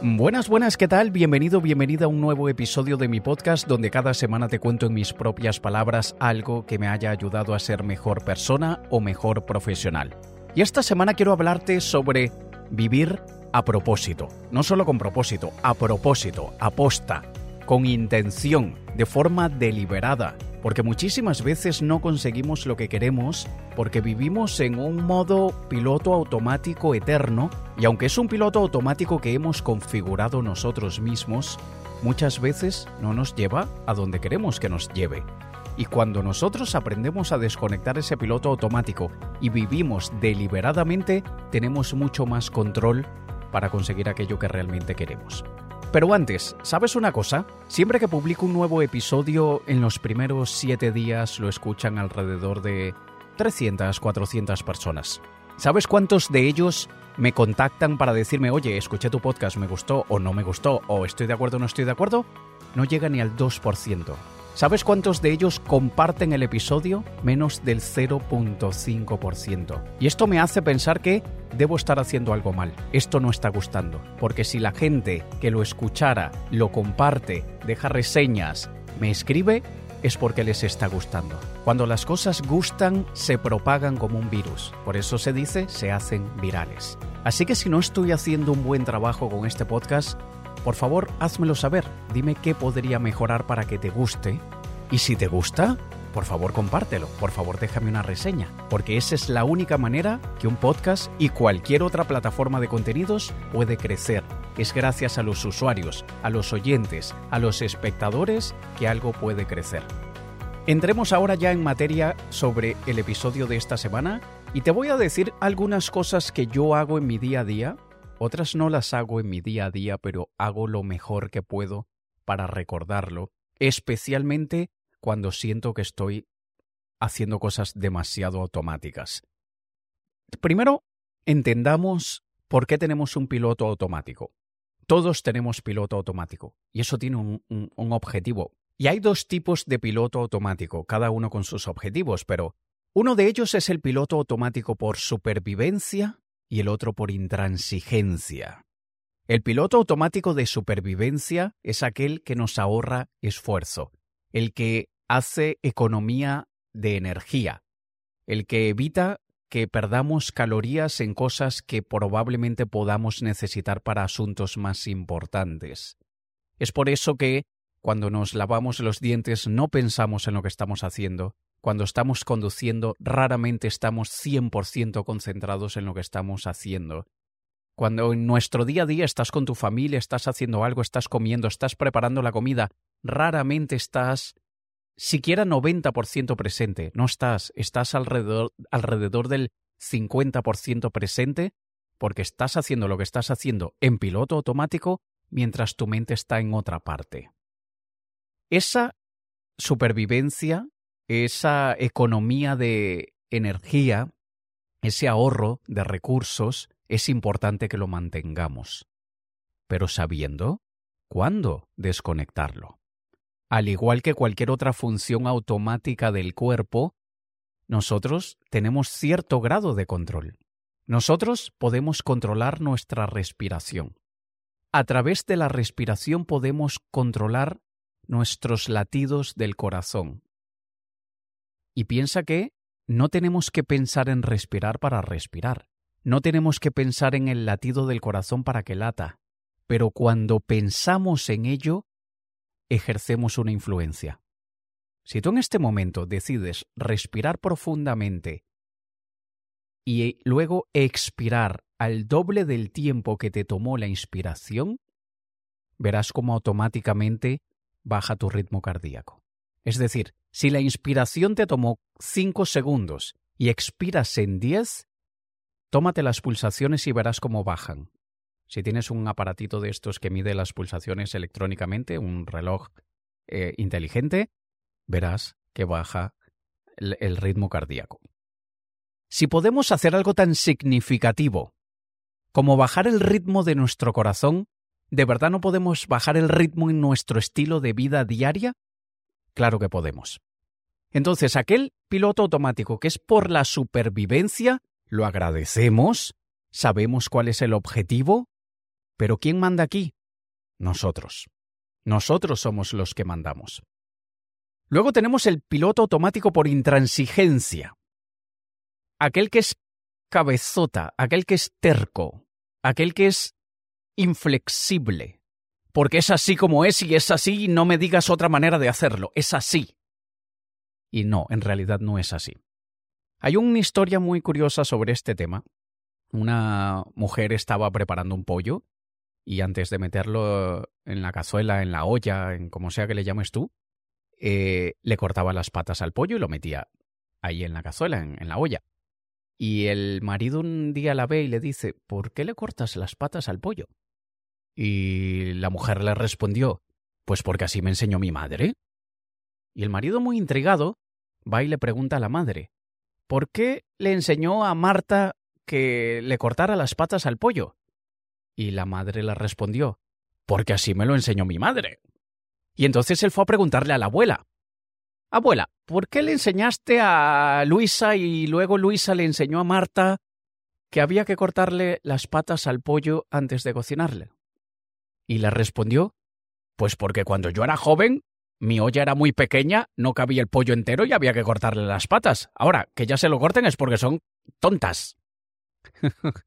Buenas, buenas, ¿qué tal? Bienvenido, bienvenida a un nuevo episodio de mi podcast donde cada semana te cuento en mis propias palabras algo que me haya ayudado a ser mejor persona o mejor profesional. Y esta semana quiero hablarte sobre vivir a propósito. No solo con propósito, a propósito, aposta, con intención, de forma deliberada, porque muchísimas veces no conseguimos lo que queremos porque vivimos en un modo piloto automático eterno y aunque es un piloto automático que hemos configurado nosotros mismos, muchas veces no nos lleva a donde queremos que nos lleve. Y cuando nosotros aprendemos a desconectar ese piloto automático y vivimos deliberadamente, tenemos mucho más control para conseguir aquello que realmente queremos. Pero antes, ¿sabes una cosa? Siempre que publico un nuevo episodio, en los primeros 7 días lo escuchan alrededor de 300, 400 personas. ¿Sabes cuántos de ellos me contactan para decirme, oye, escuché tu podcast, me gustó o no me gustó, o estoy de acuerdo o no estoy de acuerdo? No llega ni al 2%. ¿Sabes cuántos de ellos comparten el episodio? Menos del 0.5%. Y esto me hace pensar que debo estar haciendo algo mal. Esto no está gustando. Porque si la gente que lo escuchara, lo comparte, deja reseñas, me escribe, es porque les está gustando. Cuando las cosas gustan, se propagan como un virus. Por eso se dice, se hacen virales. Así que si no estoy haciendo un buen trabajo con este podcast, por favor, házmelo saber. Dime qué podría mejorar para que te guste. Y si te gusta, por favor compártelo, por favor déjame una reseña, porque esa es la única manera que un podcast y cualquier otra plataforma de contenidos puede crecer. Es gracias a los usuarios, a los oyentes, a los espectadores que algo puede crecer. Entremos ahora ya en materia sobre el episodio de esta semana y te voy a decir algunas cosas que yo hago en mi día a día otras no las hago en mi día a día, pero hago lo mejor que puedo para recordarlo, especialmente cuando siento que estoy haciendo cosas demasiado automáticas. Primero, entendamos por qué tenemos un piloto automático. Todos tenemos piloto automático y eso tiene un, un, objetivo. Y hay dos tipos de piloto automático, cada uno con sus objetivos, pero uno de ellos es el piloto automático por supervivencia y el otro por intransigencia. El piloto automático de supervivencia es aquel que nos ahorra esfuerzo, el que hace economía de energía, el que evita que perdamos calorías en cosas que probablemente podamos necesitar para asuntos más importantes. Es por eso que, cuando nos lavamos los dientes, no pensamos en lo que estamos haciendo, cuando estamos conduciendo, raramente estamos 100% concentrados en lo que estamos haciendo. Cuando en nuestro día a día estás con tu familia, estás haciendo algo, estás comiendo, estás preparando la comida, raramente estás siquiera 90% presente. No estás, estás alrededor, alrededor del 50% presente porque estás haciendo lo que estás haciendo en piloto automático mientras tu mente está en otra parte. Esa supervivencia esa economía de energía, ese ahorro de recursos, es importante que lo mantengamos, pero sabiendo cuándo desconectarlo. Al igual que cualquier otra función automática del cuerpo, nosotros tenemos cierto grado de control. Nosotros podemos controlar nuestra respiración. A través de la respiración podemos controlar nuestros latidos del corazón, y piensa que no tenemos que pensar en respirar para respirar. No tenemos que pensar en el latido del corazón para que lata. Pero cuando pensamos en ello, ejercemos una influencia. Si tú en este momento decides respirar profundamente y luego expirar al doble del tiempo que te tomó la inspiración, verás cómo automáticamente baja tu ritmo cardíaco. Es decir, si la inspiración te tomó 5 segundos y expiras en 10, tómate las pulsaciones y verás cómo bajan. Si tienes un aparatito de estos que mide las pulsaciones electrónicamente, un reloj eh, inteligente, verás que baja el ritmo cardíaco. Si podemos hacer algo tan significativo como bajar el ritmo de nuestro corazón, ¿de verdad no podemos bajar el ritmo en nuestro estilo de vida diaria? Claro que podemos. Entonces, aquel piloto automático que es por la supervivencia, lo agradecemos, sabemos cuál es el objetivo, Pero ¿quién manda aquí? Nosotros. Nosotros somos los que mandamos. Luego tenemos el piloto automático por intransigencia. Aquel que es cabezota, aquel que es terco, aquel que es inflexible. Porque es así como es y es así y no me digas otra manera de hacerlo. Es así. Y no, en realidad no es así. Hay una historia muy curiosa sobre este tema. Una mujer estaba preparando un pollo y antes de meterlo en la cazuela, en la olla, en como sea que le llames tú, eh, le cortaba las patas al pollo y lo metía ahí en la cazuela, en, en la olla. Y el marido un día la ve y le dice, ¿por qué le cortas las patas al pollo? Y la mujer le respondió, pues porque así me enseñó mi madre. Y el marido, muy intrigado, va y le pregunta a la madre, ¿por qué le enseñó a Marta que le cortara las patas al pollo? Y la madre le respondió, porque así me lo enseñó mi madre. Y entonces él fue a preguntarle a la abuela, Abuela, ¿por qué le enseñaste a Luisa y luego Luisa le enseñó a Marta que había que cortarle las patas al pollo antes de cocinarle? Y le respondió, Pues porque cuando yo era joven mi olla era muy pequeña, no cabía el pollo entero y había que cortarle las patas. Ahora, que ya se lo corten es porque son tontas.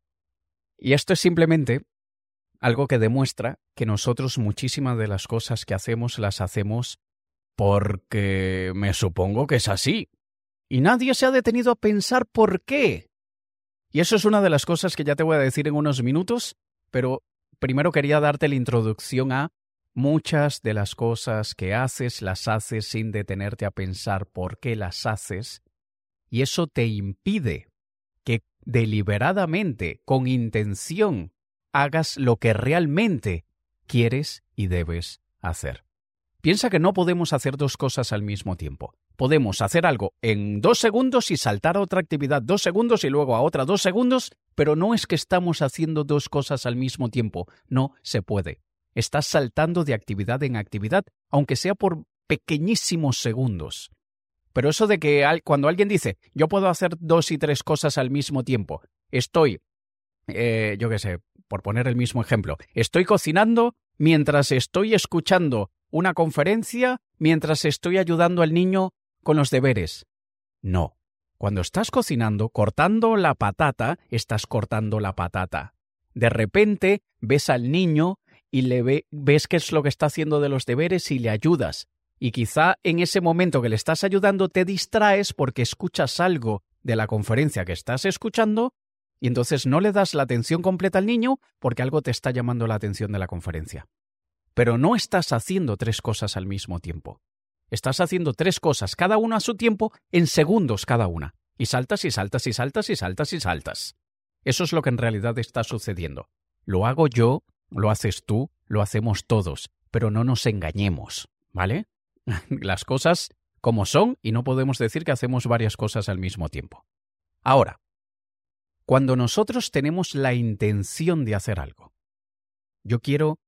y esto es simplemente algo que demuestra que nosotros muchísimas de las cosas que hacemos las hacemos porque me supongo que es así. Y nadie se ha detenido a pensar por qué. Y eso es una de las cosas que ya te voy a decir en unos minutos, pero primero quería darte la introducción a Muchas de las cosas que haces las haces sin detenerte a pensar por qué las haces, y eso te impide que deliberadamente, con intención, hagas lo que realmente quieres y debes hacer. Piensa que no podemos hacer dos cosas al mismo tiempo. Podemos hacer algo en dos segundos y saltar a otra actividad dos segundos y luego a otra dos segundos, pero no es que estamos haciendo dos cosas al mismo tiempo. No se puede. Estás saltando de actividad en actividad, aunque sea por pequeñísimos segundos. Pero eso de que cuando alguien dice, yo puedo hacer dos y tres cosas al mismo tiempo, estoy, eh, yo qué sé, por poner el mismo ejemplo, estoy cocinando mientras estoy escuchando una conferencia, mientras estoy ayudando al niño con los deberes. No. Cuando estás cocinando, cortando la patata, estás cortando la patata. De repente ves al niño y le ves qué es lo que está haciendo de los deberes y le ayudas. Y quizá en ese momento que le estás ayudando te distraes porque escuchas algo de la conferencia que estás escuchando y entonces no le das la atención completa al niño porque algo te está llamando la atención de la conferencia. Pero no estás haciendo tres cosas al mismo tiempo. Estás haciendo tres cosas, cada una a su tiempo, en segundos cada una. Y saltas y saltas y saltas y saltas y saltas. Eso es lo que en realidad está sucediendo. Lo hago yo lo haces tú, lo hacemos todos, pero no nos engañemos, ¿vale? Las cosas como son y no podemos decir que hacemos varias cosas al mismo tiempo. Ahora, cuando nosotros tenemos la intención de hacer algo, yo quiero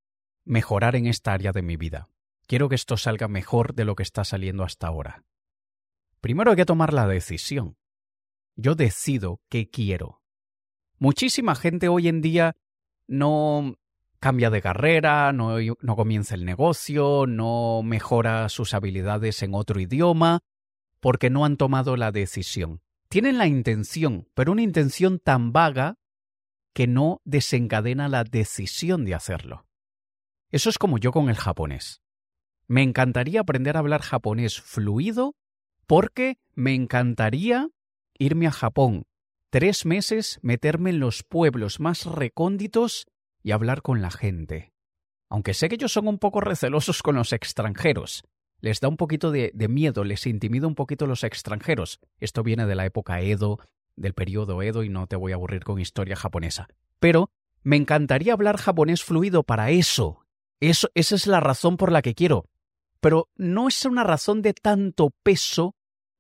mejorar en esta área de mi vida, quiero que esto salga mejor de lo que está saliendo hasta ahora. Primero hay que tomar la decisión. Yo decido qué quiero. Muchísima gente hoy en día no cambia de carrera, no, no comienza el negocio, no mejora sus habilidades en otro idioma, porque no han tomado la decisión. Tienen la intención, pero una intención tan vaga que no desencadena la decisión de hacerlo. Eso es como yo con el japonés. Me encantaría aprender a hablar japonés fluido porque me encantaría irme a Japón, tres meses, meterme en los pueblos más recónditos y hablar con la gente. Aunque sé que ellos son un poco recelosos con los extranjeros, les da un poquito de, miedo, les intimida un poquito los extranjeros. Esto viene de la época Edo, del periodo Edo, y no te voy a aburrir con historia japonesa. Pero me encantaría hablar japonés fluido para eso. eso. Esa es la razón por la que quiero. Pero no es una razón de tanto peso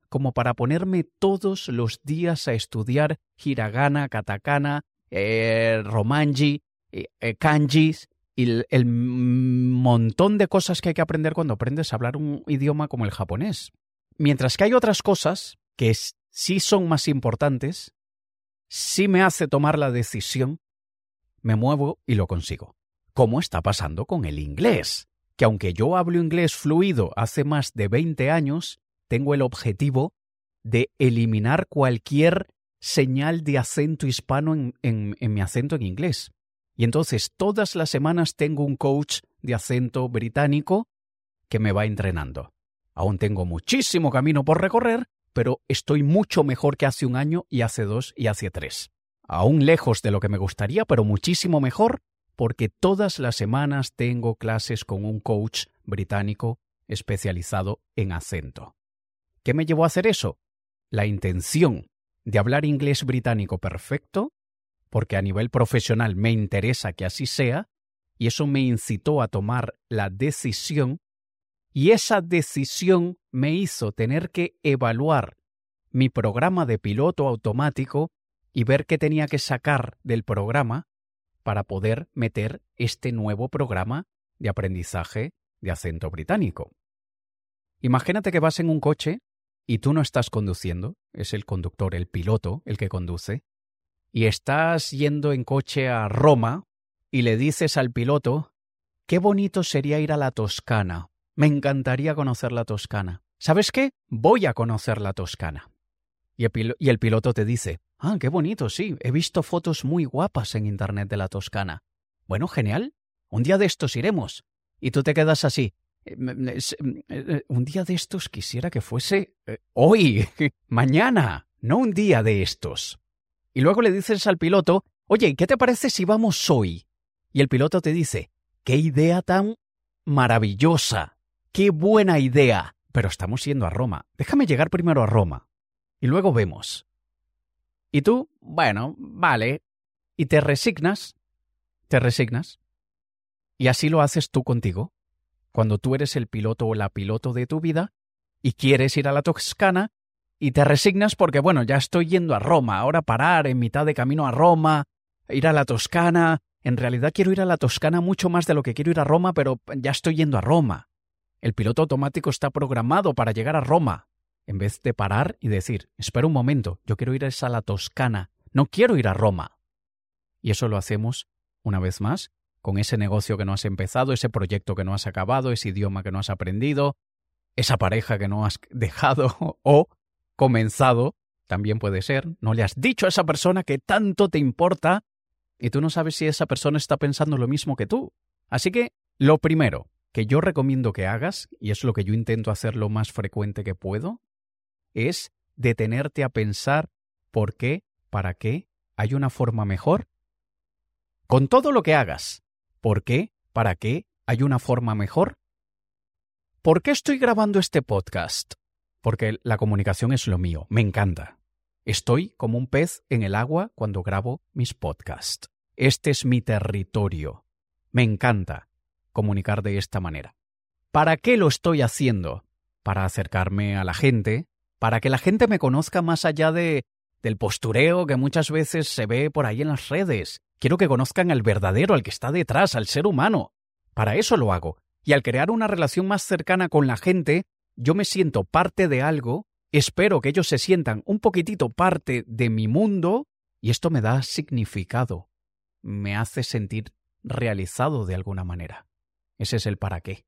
como para ponerme todos los días a estudiar hiragana, katakana, eh, romanji, eh, eh, kanjis y el, montón de cosas que hay que aprender cuando aprendes a hablar un idioma como el japonés. Mientras que hay otras cosas que sí son más importantes, sí me hace tomar la decisión, me muevo y lo consigo. como está pasando con el inglés, que aunque yo hablo inglés fluido hace más de 20 años, tengo el objetivo de eliminar cualquier señal de acento hispano en, en mi acento en inglés. Y entonces todas las semanas tengo un coach de acento británico que me va entrenando. Aún tengo muchísimo camino por recorrer, pero estoy mucho mejor que hace un año y hace dos y hace tres. Aún lejos de lo que me gustaría, pero muchísimo mejor porque todas las semanas tengo clases con un coach británico especializado en acento. ¿Qué me llevó a hacer eso? La intención de hablar inglés británico perfecto, porque a nivel profesional me interesa que así sea, y eso me incitó a tomar la decisión y esa decisión me hizo tener que evaluar mi programa de piloto automático y ver qué tenía que sacar del programa para poder meter este nuevo programa de aprendizaje de acento británico. Imagínate que vas en un coche y tú no estás conduciendo, es el conductor, el piloto, el que conduce, y estás yendo en coche a Roma y le dices al piloto, qué bonito sería ir a la Toscana, me encantaría conocer la Toscana. ¿Sabes qué? Voy a conocer la Toscana. Y el, piloto te dice, ah, qué bonito, sí, he visto fotos muy guapas en Internet de la Toscana. Bueno, genial. Un día de estos iremos. Y tú te quedas así. Eh, eh, un día de estos quisiera que fuese eh, hoy, mañana, no un día de estos. Y luego le dices al piloto, oye, ¿qué te parece si vamos hoy? Y el piloto te dice, qué idea tan maravillosa. ¡Qué buena idea! Pero estamos yendo a Roma. Déjame llegar primero a Roma. Y luego vemos. Y tú, bueno, vale. Y te resignas. Te resignas. Y así lo haces tú contigo. Cuando tú eres el piloto o la piloto de tu vida y quieres ir a la Toscana y te resignas porque, bueno, ya estoy yendo a Roma, ahora parar en mitad de camino a Roma, ir a la Toscana. En realidad quiero ir a la Toscana mucho más de lo que quiero ir a Roma, pero ya estoy yendo a Roma. El piloto automático está programado para llegar a Roma, en vez de parar y decir, espera un momento, yo quiero ir a la Toscana, no quiero ir a Roma. Y eso lo hacemos, una vez más, con ese negocio que no has empezado, ese proyecto que no has acabado, ese idioma que no has aprendido, esa pareja que no has dejado o comenzado, también puede ser, no le has dicho a esa persona que tanto te importa y tú no sabes si esa persona está pensando lo mismo que tú. Así que, lo primero, que yo recomiendo que hagas, y es lo que yo intento hacer lo más frecuente que puedo, es detenerte a pensar por qué, para qué, hay una forma mejor. Con todo lo que hagas, ¿por qué, para qué, hay una forma mejor? ¿Por qué estoy grabando este podcast? Porque la comunicación es lo mío, me encanta. Estoy como un pez en el agua cuando grabo mis podcasts. Este es mi territorio. Me encanta comunicar de esta manera. ¿Para qué lo estoy haciendo? Para acercarme a la gente, para que la gente me conozca más allá de del postureo que muchas veces se ve por ahí en las redes. Quiero que conozcan al verdadero, al que está detrás, al ser humano. Para eso lo hago. Y al crear una relación más cercana con la gente, yo me siento parte de algo, espero que ellos se sientan un poquitito parte de mi mundo, y esto me da significado. Me hace sentir realizado de alguna manera. Ese es el para qué.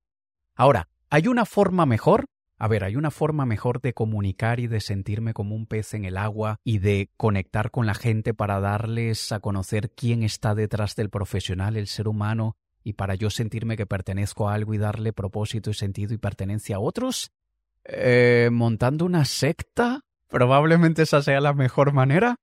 Ahora, ¿hay una forma mejor? A ver, hay una forma mejor de comunicar y de sentirme como un pez en el agua y de conectar con la gente para darles a conocer quién está detrás del profesional, el ser humano, y para yo sentirme que pertenezco a algo y darle propósito y sentido y pertenencia a otros? Eh, ¿Montando una secta? Probablemente esa sea la mejor manera.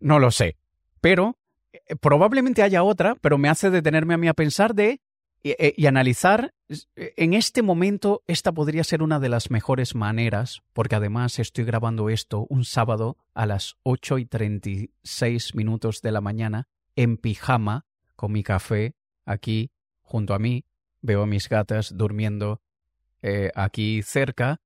No lo sé. Pero eh, probablemente haya otra, pero me hace detenerme a mí a pensar de eh, y, analizar, eh, en este momento esta podría ser una de las mejores maneras, porque además estoy grabando esto un sábado a las 8 y 36 minutos de la mañana en pijama, con mi café aquí junto a mí, veo a mis gatas durmiendo eh, aquí cerca.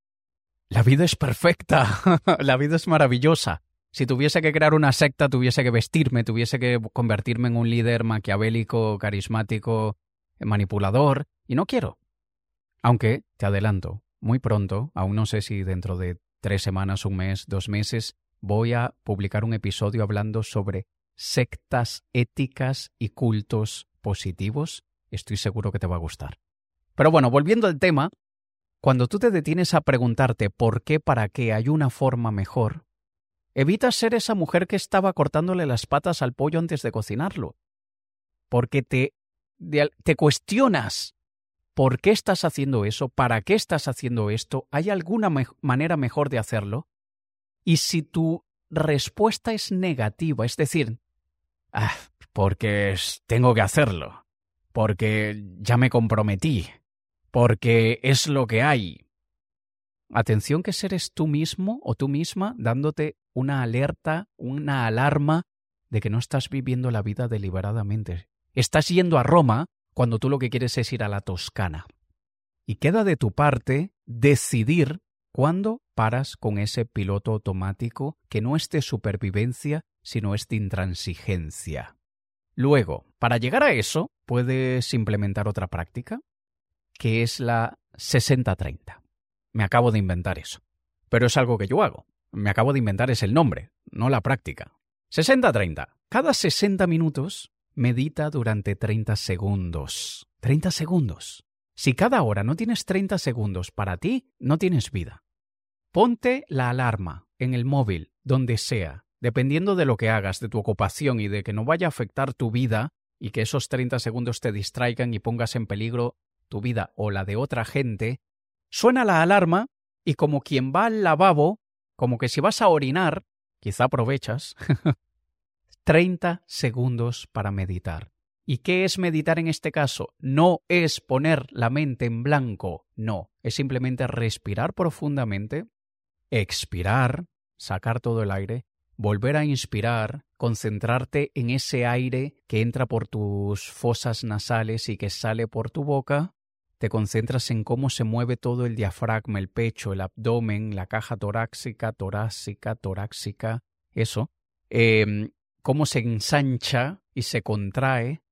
La vida es perfecta, la vida es maravillosa. Si tuviese que crear una secta, tuviese que vestirme, tuviese que convertirme en un líder maquiavélico, carismático, manipulador, y no quiero. Aunque, te adelanto, muy pronto, aún no sé si dentro de tres semanas, un mes, dos meses, voy a publicar un episodio hablando sobre sectas éticas y cultos positivos, estoy seguro que te va a gustar. Pero bueno, volviendo al tema, cuando tú te detienes a preguntarte por qué, para qué hay una forma mejor, evitas ser esa mujer que estaba cortándole las patas al pollo antes de cocinarlo. Porque te, te cuestionas por qué estás haciendo eso, para qué estás haciendo esto, ¿hay alguna manera mejor de hacerlo? Y si tu respuesta es negativa, es decir, ah, porque tengo que hacerlo, porque ya me comprometí, porque es lo que hay. Atención que seres tú mismo o tú misma dándote una alerta, una alarma de que no estás viviendo la vida deliberadamente. Estás yendo a Roma cuando tú lo que quieres es ir a la Toscana. Y queda de tu parte decidir cuándo paras con ese piloto automático que no es de supervivencia, sino es de intransigencia. Luego, para llegar a eso, puedes implementar otra práctica, que es la 60-30. Me acabo de inventar eso. Pero es algo que yo hago. Me acabo de inventar es el nombre, no la práctica. 60-30. Cada 60 minutos medita durante 30 segundos. 30 segundos. Si cada hora no tienes 30 segundos para ti, no tienes vida. Ponte la alarma en el móvil, donde sea, dependiendo de lo que hagas, de tu ocupación y de que no vaya a afectar tu vida y que esos 30 segundos te distraigan y pongas en peligro tu vida o la de otra gente, suena la alarma y como quien va al lavabo, como que si vas a orinar, quizá aprovechas, 30 segundos para meditar. ¿Y qué es meditar en este caso? No es poner la mente en blanco, no, es simplemente respirar profundamente, expirar, sacar todo el aire, volver a inspirar, concentrarte en ese aire que entra por tus fosas nasales y que sale por tu boca, te concentras en cómo se mueve todo el diafragma, el pecho, el abdomen, la caja torácica, torácica, torácica, eso, em, cómo se ensancha y se contrae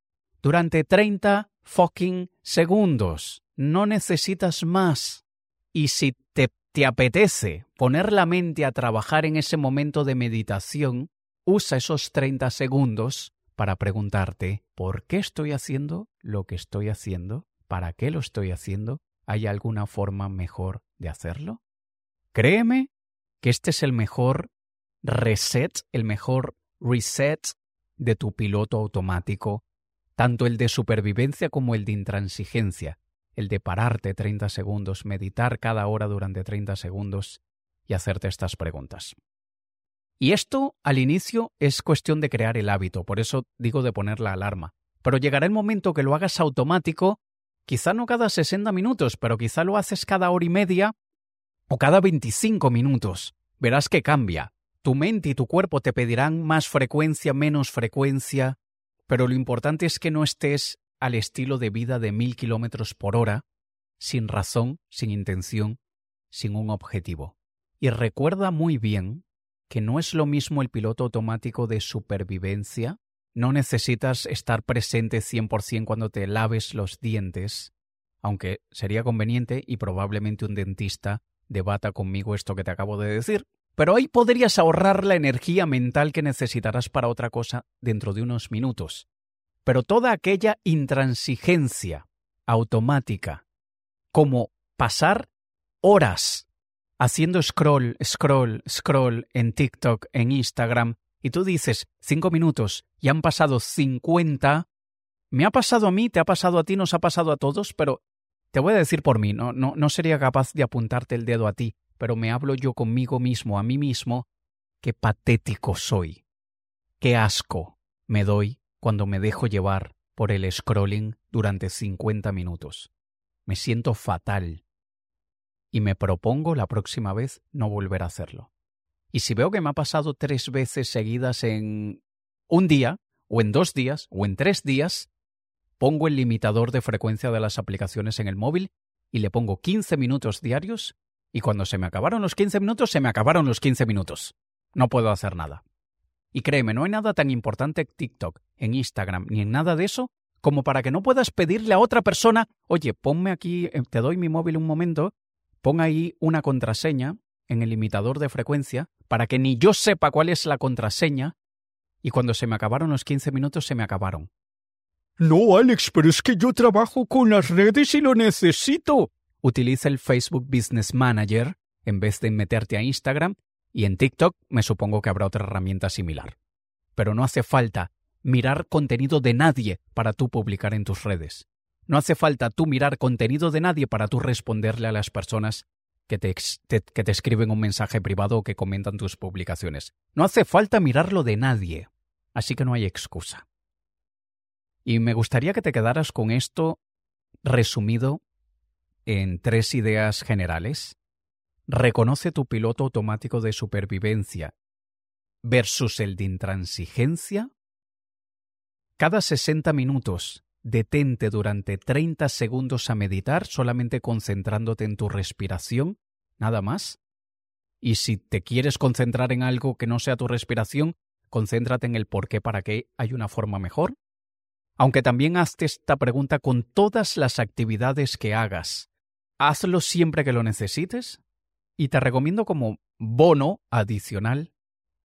durante 30 fucking segundos. No necesitas más. Y si te, te apetece poner la mente a trabajar en ese momento de meditación, usa esos 30 segundos para preguntarte ¿por qué estoy haciendo lo que estoy haciendo? ¿Para qué lo estoy haciendo? ¿Hay alguna forma mejor de hacerlo? Créeme que este es el mejor reset, el mejor reset de tu piloto automático, tanto el de supervivencia como el de intransigencia, el de pararte 30 segundos, meditar cada hora durante 30 segundos y hacerte estas preguntas. Y esto al inicio es cuestión de crear el hábito, por eso digo de poner la alarma. Pero llegará el momento que lo hagas automático Quizá no cada 60 minutos, pero quizá lo haces cada hora y media o cada 25 minutos. Verás que cambia. Tu mente y tu cuerpo te pedirán más frecuencia, menos frecuencia, pero lo importante es que no estés al estilo de vida de mil kilómetros por hora, sin razón, sin intención, sin un objetivo. Y recuerda muy bien que no es lo mismo el piloto automático de supervivencia no necesitas estar presente 100% cuando te laves los dientes, aunque sería conveniente y probablemente un dentista debata conmigo esto que te acabo de decir. Pero ahí podrías ahorrar la energía mental que necesitarás para otra cosa dentro de unos minutos. Pero toda aquella intransigencia automática, como pasar horas haciendo scroll, scroll, scroll en TikTok, en Instagram, y tú dices cinco minutos y han pasado cincuenta, me ha pasado a mí, te ha pasado a ti, nos ha pasado a todos, pero te voy a decir por mí, no, no, no sería capaz de apuntarte el dedo a ti, pero me hablo yo conmigo mismo, a mí mismo, qué patético soy, qué asco me doy cuando me dejo llevar por el scrolling durante cincuenta minutos. Me siento fatal y me propongo la próxima vez no volver a hacerlo. Y si veo que me ha pasado tres veces seguidas en un día, o en dos días, o en tres días, pongo el limitador de frecuencia de las aplicaciones en el móvil y le pongo 15 minutos diarios y cuando se me acabaron los 15 minutos, se me acabaron los 15 minutos. No puedo hacer nada. Y créeme, no hay nada tan importante en TikTok, en Instagram, ni en nada de eso, como para que no puedas pedirle a otra persona, oye, ponme aquí, eh, te doy mi móvil un momento, pon ahí una contraseña en el limitador de frecuencia para que ni yo sepa cuál es la contraseña y cuando se me acabaron los 15 minutos se me acabaron. No, Alex, pero es que yo trabajo con las redes y lo necesito. Utiliza el Facebook Business Manager en vez de meterte a Instagram y en TikTok me supongo que habrá otra herramienta similar. Pero no hace falta mirar contenido de nadie para tú publicar en tus redes. No hace falta tú mirar contenido de nadie para tú responderle a las personas que te, que te escriben un mensaje privado o que comentan tus publicaciones. No hace falta mirarlo de nadie. Así que no hay excusa. Y me gustaría que te quedaras con esto resumido en tres ideas generales. Reconoce tu piloto automático de supervivencia versus el de intransigencia. Cada 60 minutos detente durante 30 segundos a meditar solamente concentrándote en tu respiración, nada más. Y si te quieres concentrar en algo que no sea tu respiración, concéntrate en el por qué, para qué hay una forma mejor. Aunque también hazte esta pregunta con todas las actividades que hagas. Hazlo siempre que lo necesites. Y te recomiendo como bono adicional,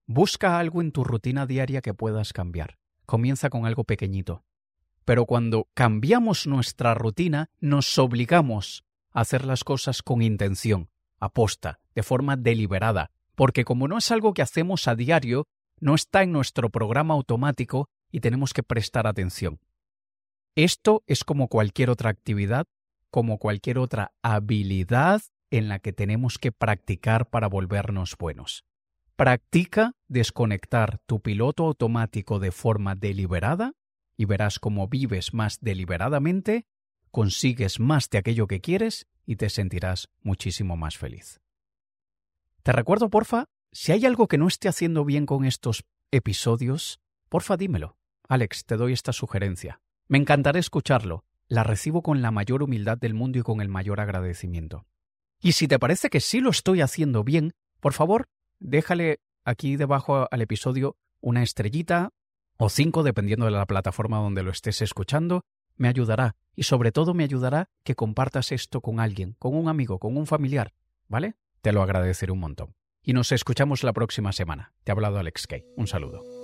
busca algo en tu rutina diaria que puedas cambiar. Comienza con algo pequeñito. Pero cuando cambiamos nuestra rutina, nos obligamos a hacer las cosas con intención, aposta, de forma deliberada, porque como no es algo que hacemos a diario, no está en nuestro programa automático y tenemos que prestar atención. Esto es como cualquier otra actividad, como cualquier otra habilidad en la que tenemos que practicar para volvernos buenos. Practica desconectar tu piloto automático de forma deliberada y verás cómo vives más deliberadamente, consigues más de aquello que quieres y te sentirás muchísimo más feliz. Te recuerdo, porfa, si hay algo que no esté haciendo bien con estos episodios, porfa dímelo. Alex, te doy esta sugerencia. Me encantará escucharlo. La recibo con la mayor humildad del mundo y con el mayor agradecimiento. Y si te parece que sí lo estoy haciendo bien, por favor, déjale aquí debajo al episodio una estrellita, o cinco, dependiendo de la plataforma donde lo estés escuchando, me ayudará y sobre todo me ayudará que compartas esto con alguien, con un amigo, con un familiar, ¿vale? Te lo agradeceré un montón. Y nos escuchamos la próxima semana. Te ha hablado Alex Kay. Un saludo.